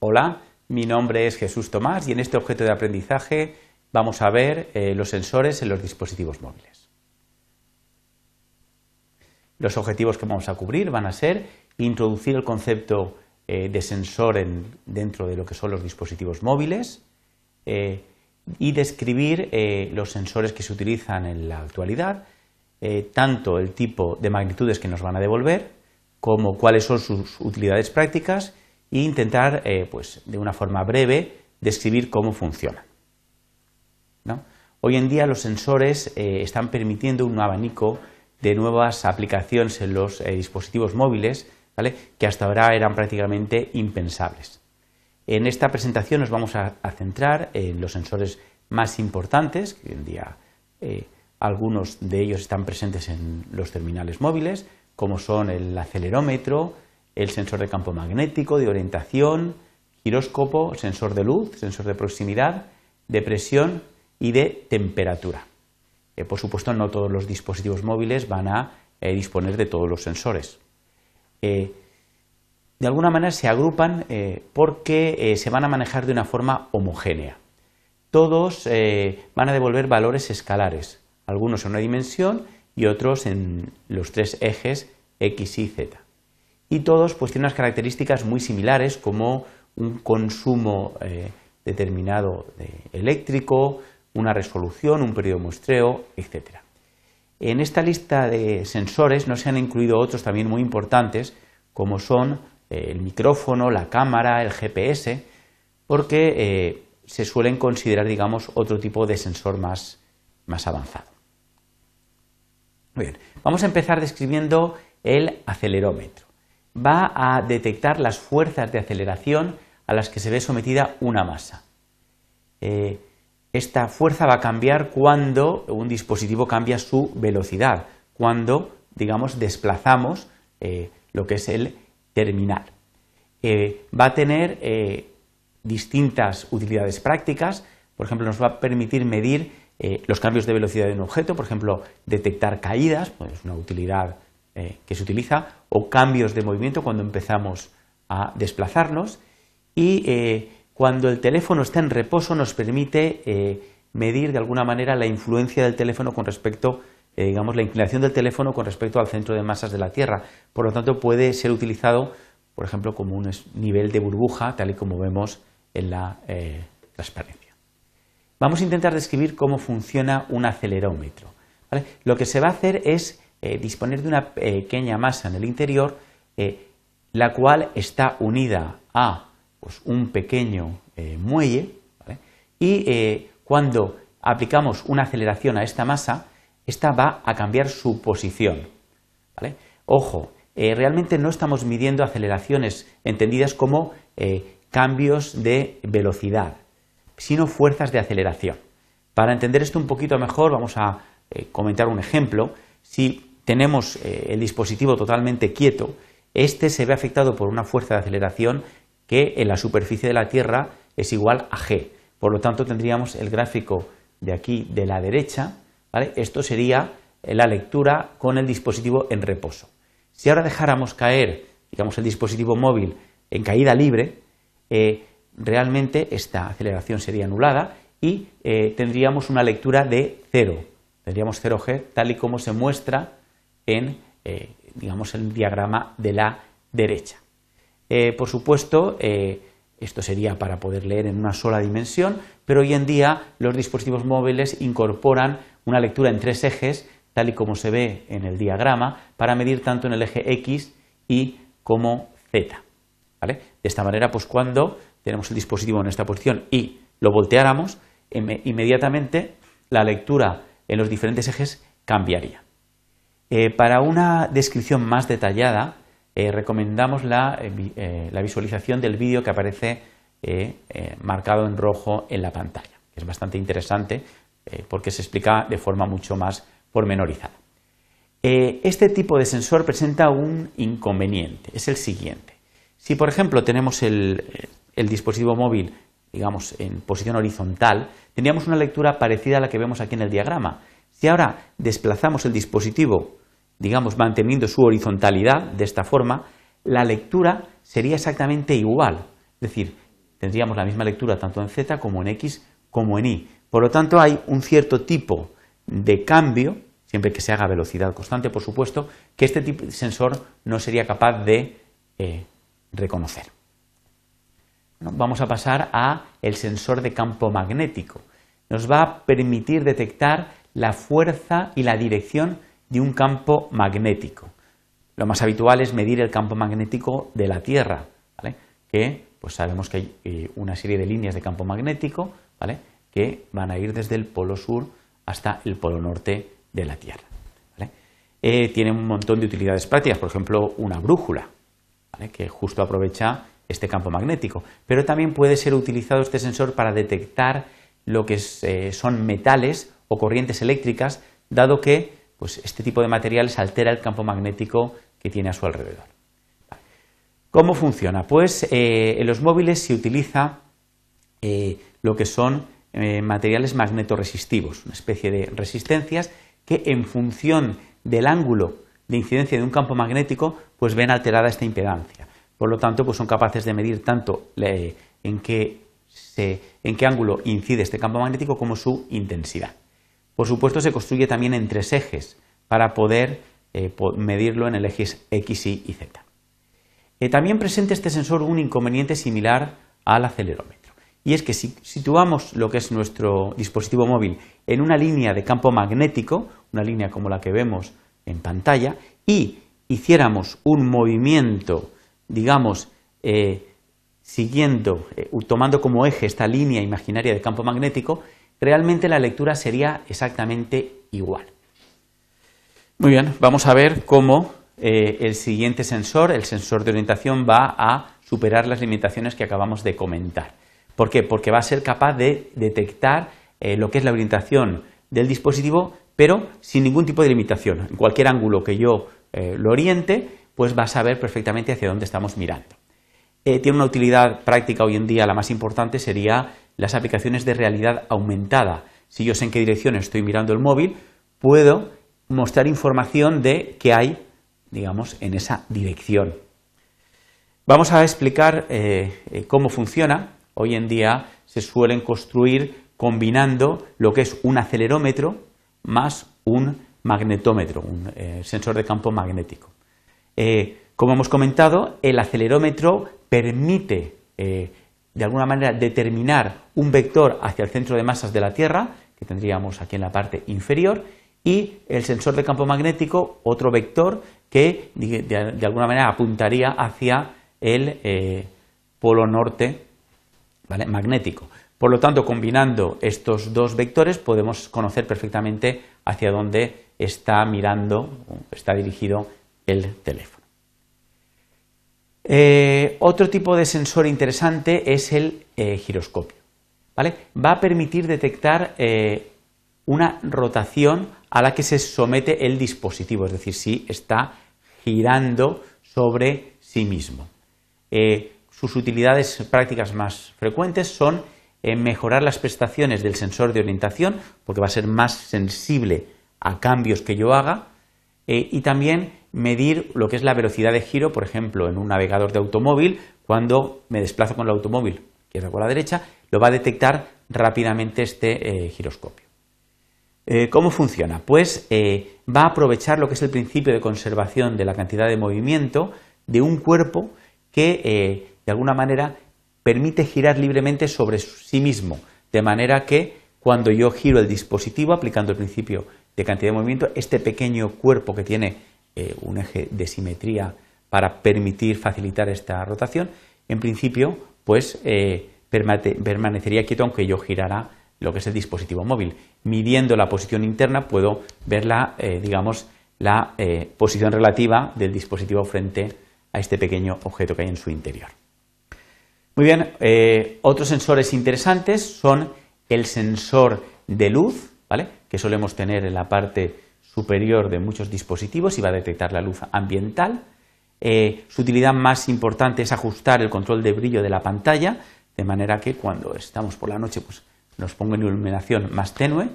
Hola, mi nombre es Jesús Tomás y en este objeto de aprendizaje vamos a ver eh, los sensores en los dispositivos móviles. Los objetivos que vamos a cubrir van a ser introducir el concepto eh, de sensor dentro de lo que son los dispositivos móviles eh, y describir los sensores que se utilizan en la actualidad, tanto el tipo de magnitudes que nos van a devolver como cuáles son sus utilidades prácticas e intentar, eh, pues, de una forma breve, describir cómo funcionan. Hoy en día los sensores eh, están permitiendo un abanico de nuevas aplicaciones en los eh, dispositivos móviles que hasta ahora eran prácticamente impensables. En esta presentación nos vamos a, centrar en los sensores más importantes, que hoy en día algunos de ellos están presentes en los terminales móviles, como son el acelerómetro, el sensor de campo magnético, de orientación, giróscopo, sensor de luz, sensor de proximidad, de presión y de temperatura. Eh, por supuesto, no todos los dispositivos móviles van a eh, disponer de todos los sensores. Eh, de alguna manera se agrupan porque se van a manejar de una forma homogénea. Todos van a devolver valores escalares, algunos en una dimensión y otros en los tres ejes X y Z y todos pues tienen unas características muy similares como un consumo eh, determinado de eléctrico, una resolución, un periodo de muestreo, etc. En esta lista de sensores no se han incluido otros también muy importantes como son eh, el micrófono, la cámara, el GPS, porque eh, se suelen considerar, digamos, otro tipo de sensor más, más avanzado. Bien, vamos a empezar describiendo el acelerómetro va a detectar las fuerzas de aceleración a las que se ve sometida una masa. Eh, esta fuerza va a cambiar cuando un dispositivo cambia su velocidad, cuando, digamos, desplazamos eh, lo que es el terminal. Eh, va a tener distintas utilidades prácticas, por ejemplo, nos va a permitir medir los cambios de velocidad de un objeto, por ejemplo, detectar caídas, pues una utilidad eh, que se utiliza, o cambios de movimiento cuando empezamos a desplazarnos, y eh, cuando el teléfono está en reposo nos permite eh, medir de alguna manera la influencia del teléfono con respecto, digamos, la inclinación del teléfono con respecto al centro de masas de la Tierra. Por lo tanto, puede ser utilizado, por ejemplo, como un nivel de burbuja, tal y como vemos en la transparencia. Vamos a intentar describir cómo funciona un acelerómetro. Lo que se va a hacer es eh, disponer de una pequeña masa en el interior, eh, la cual está unida a pues, un pequeño eh, muelle, y cuando aplicamos una aceleración a esta masa, esta va a cambiar su posición. Ojo, realmente no estamos midiendo aceleraciones entendidas como cambios de velocidad, sino fuerzas de aceleración. Para entender esto un poquito mejor, vamos a comentar un ejemplo. Si tenemos eh, el dispositivo totalmente quieto, este se ve afectado por una fuerza de aceleración que en la superficie de la Tierra es igual a g. Por lo tanto, tendríamos el gráfico de aquí de la derecha. Esto sería la lectura con el dispositivo en reposo. Si ahora dejáramos caer, digamos, el dispositivo móvil en caída libre, eh, realmente esta aceleración sería anulada y eh, tendríamos una lectura de 0. Tendríamos 0G tal y como se muestra en eh, digamos, el diagrama de la derecha. Eh, por supuesto, eh, esto sería para poder leer en una sola dimensión, pero hoy en día los dispositivos móviles incorporan una lectura en tres ejes, tal y como se ve en el diagrama, para medir tanto en el eje X y como Z. De esta manera, pues cuando tenemos el dispositivo en esta posición y lo volteáramos, inmediatamente la lectura en los diferentes ejes cambiaría. Eh, para una descripción más detallada, eh, recomendamos eh, la, visualización del vídeo que aparece marcado en rojo en la pantalla, es bastante interesante porque se explica de forma mucho más pormenorizada. este tipo de sensor presenta un inconveniente, es el siguiente. Si, por ejemplo, tenemos el, el dispositivo móvil digamos, en posición horizontal, tendríamos una lectura parecida a la que vemos aquí en el diagrama. Si ahora desplazamos el dispositivo digamos, manteniendo su horizontalidad de esta forma, la lectura sería exactamente igual. Es decir, tendríamos la misma lectura tanto en Z como en X como en Y. Por lo tanto, hay un cierto tipo de cambio, siempre que se haga velocidad constante, por supuesto, que este tipo de sensor no sería capaz de eh, reconocer. vamos a pasar a el sensor de campo magnético. Nos va a permitir detectar la fuerza y la dirección de un campo magnético. Lo más habitual es medir el campo magnético de la Tierra, que pues sabemos que hay eh, una serie de líneas de campo magnético que van a ir desde el polo sur hasta el polo norte de la Tierra. Eh, tiene un montón de utilidades prácticas, por ejemplo, una brújula, que justo aprovecha este campo magnético. Pero también puede ser utilizado este sensor para detectar lo que eh, son metales o corrientes eléctricas, dado que pues, este tipo de materiales altera el campo magnético que tiene a su alrededor. ¿Cómo funciona? Pues eh, en los móviles se utiliza eh, lo que son materiales magnetoresistivos, una especie de resistencias que en función del ángulo de incidencia de un campo magnético, pues ven alterada esta impedancia. Por lo tanto, pues son capaces de medir tanto en qué en qué ángulo incide este campo magnético como su intensidad. Por supuesto, se construye también en tres ejes para poder eh, medirlo en el eje X, Y y Z. Eh, también presenta este sensor un inconveniente similar al acelerómetro. Y es que si situamos lo que es nuestro dispositivo móvil en una línea de campo magnético, una línea como la que vemos en pantalla, y hiciéramos un movimiento, digamos, eh, siguiendo, tomando como eje esta línea imaginaria de campo magnético, realmente la lectura sería exactamente igual. Muy bien, vamos a ver cómo eh, el siguiente sensor, el sensor de orientación, va a superar las limitaciones que acabamos de comentar. ¿Por qué? Porque va a ser capaz de detectar eh, lo que es la orientación del dispositivo, pero sin ningún tipo de limitación. En cualquier ángulo que yo lo oriente, pues va a saber perfectamente hacia dónde estamos mirando. Eh, tiene una utilidad práctica hoy en día, la más importante sería las aplicaciones de realidad aumentada. Si yo sé en qué dirección estoy mirando el móvil, puedo mostrar información de qué hay, digamos, en esa dirección. Vamos a explicar eh, eh, cómo funciona. Hoy en día se suelen construir combinando lo que es un acelerómetro más un magnetómetro, un sensor de campo magnético. como hemos comentado, el acelerómetro permite eh, de alguna manera determinar un vector hacia el centro de masas de la Tierra, que tendríamos aquí en la parte inferior, y el sensor de campo magnético, otro vector que de, alguna manera apuntaría hacia el eh, polo norte magnético. Por lo tanto, combinando estos dos vectores podemos conocer perfectamente hacia dónde está mirando, está dirigido el teléfono. Eh, otro tipo de sensor interesante es el eh, giroscopio. Va a permitir detectar eh, una rotación a la que se somete el dispositivo, es decir, si está girando sobre sí mismo. sus utilidades prácticas más frecuentes son mejorar las prestaciones del sensor de orientación, porque va a ser más sensible a cambios que yo haga, y también medir lo que es la velocidad de giro, por ejemplo, en un navegador de automóvil, cuando me desplazo con el automóvil, izquierda o la derecha, lo va a detectar rápidamente este eh, giroscopio. Eh, ¿Cómo funciona? Pues eh, va a aprovechar lo que es el principio de conservación de la cantidad de movimiento de un cuerpo que, de alguna manera, permite girar libremente sobre sí mismo, de manera que cuando yo giro el dispositivo aplicando el principio de cantidad de movimiento, este pequeño cuerpo que tiene eh, un eje de simetría para permitir facilitar esta rotación, en principio, pues eh, permanecería quieto aunque yo girara lo que es el dispositivo móvil. Midiendo la posición interna puedo ver la, eh, digamos, la posición relativa del dispositivo frente a este pequeño objeto que hay en su interior. Muy bien, otros sensores interesantes son el sensor de luz, ¿vale? que solemos tener en la parte superior de muchos dispositivos y va a detectar la luz ambiental. Eh, su utilidad más importante es ajustar el control de brillo de la pantalla, de manera que cuando estamos por la noche pues, nos ponga una iluminación más tenue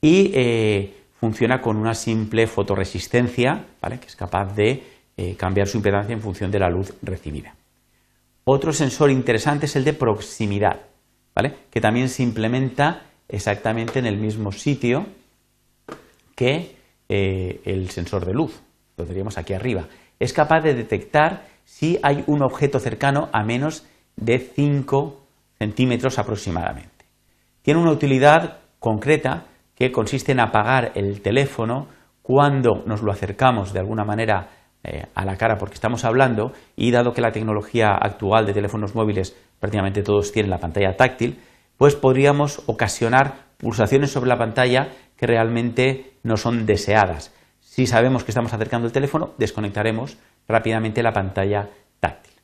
y eh, funciona con una simple fotoresistencia, que es capaz de eh, cambiar su impedancia en función de la luz recibida. Otro sensor interesante es el de proximidad, ¿vale? que también se implementa exactamente en el mismo sitio que eh, el sensor de luz. Lo tendríamos aquí arriba. Es capaz de detectar si hay un objeto cercano a menos de 5 centímetros aproximadamente. Tiene una utilidad concreta que consiste en apagar el teléfono cuando nos lo acercamos de alguna manera eh, a la cara porque estamos hablando y dado que la tecnología actual de teléfonos móviles prácticamente todos tienen la pantalla táctil, pues podríamos ocasionar pulsaciones sobre la pantalla que realmente no son deseadas. Si sabemos que estamos acercando el teléfono, desconectaremos rápidamente la pantalla táctil.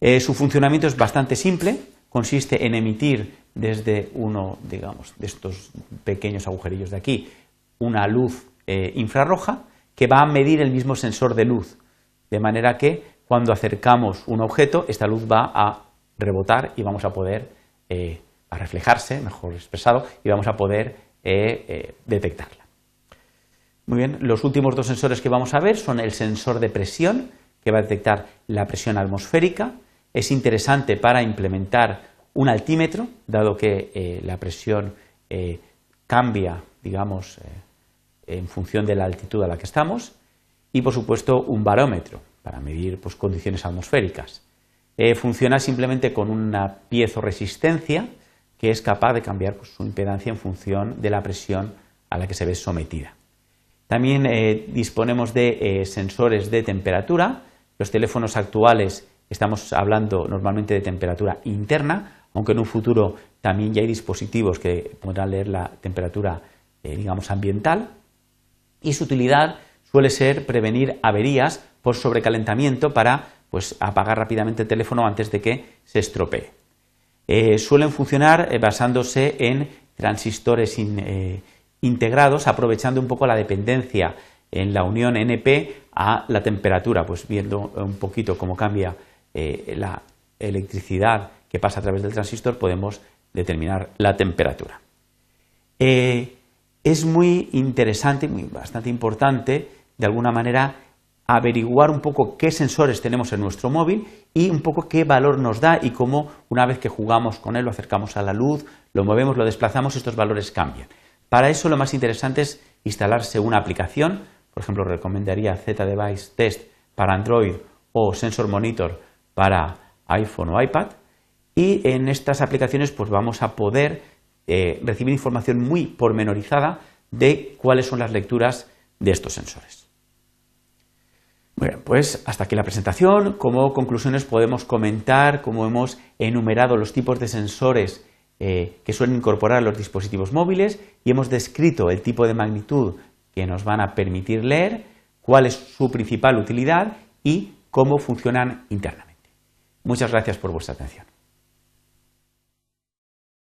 Eh, su funcionamiento es bastante simple, consiste en emitir desde uno, digamos, de estos pequeños agujerillos de aquí, una luz eh, infrarroja que va a medir el mismo sensor de luz, de manera que cuando acercamos un objeto, esta luz va a rebotar y vamos a poder, eh, a reflejarse, mejor expresado, y vamos a poder eh, detectarla. Muy bien, los últimos dos sensores que vamos a ver son el sensor de presión, que va a detectar la presión atmosférica. Es interesante para implementar un altímetro, dado que la presión cambia, digamos, en función de la altitud a la que estamos y, por supuesto, un barómetro para medir pues, condiciones atmosféricas. Eh, funciona simplemente con una piezo-resistencia que es capaz de cambiar pues, su impedancia en función de la presión a la que se ve sometida. También eh, disponemos de eh, sensores de temperatura. Los teléfonos actuales estamos hablando normalmente de temperatura interna, aunque en un futuro también ya hay dispositivos que podrán leer la temperatura, digamos, ambiental y su utilidad suele ser prevenir averías por sobrecalentamiento para pues, apagar rápidamente el teléfono antes de que se estropee. Eh, suelen funcionar eh, basándose en transistores eh, integrados, aprovechando un poco la dependencia en la unión NP a la temperatura, pues viendo un poquito cómo cambia la electricidad que pasa a través del transistor, podemos determinar la temperatura. Es muy interesante, muy, bastante importante, de alguna manera, averiguar un poco qué sensores tenemos en nuestro móvil y un poco qué valor nos da y cómo una vez que jugamos con él, lo acercamos a la luz, lo movemos, lo desplazamos, estos valores cambian. Para eso lo más interesante es instalarse una aplicación, por ejemplo, recomendaría Z-Device Test para Android o Sensor Monitor para iPhone o iPad y en estas aplicaciones pues vamos a poder eh, recibir información muy pormenorizada de cuáles son las lecturas de estos sensores. Bueno, pues hasta aquí la presentación. Como conclusiones podemos comentar cómo hemos enumerado los tipos de sensores eh, que suelen incorporar los dispositivos móviles y hemos descrito el tipo de magnitud que nos van a permitir leer, cuál es su principal utilidad y cómo funcionan internamente. Muchas gracias por vuestra atención.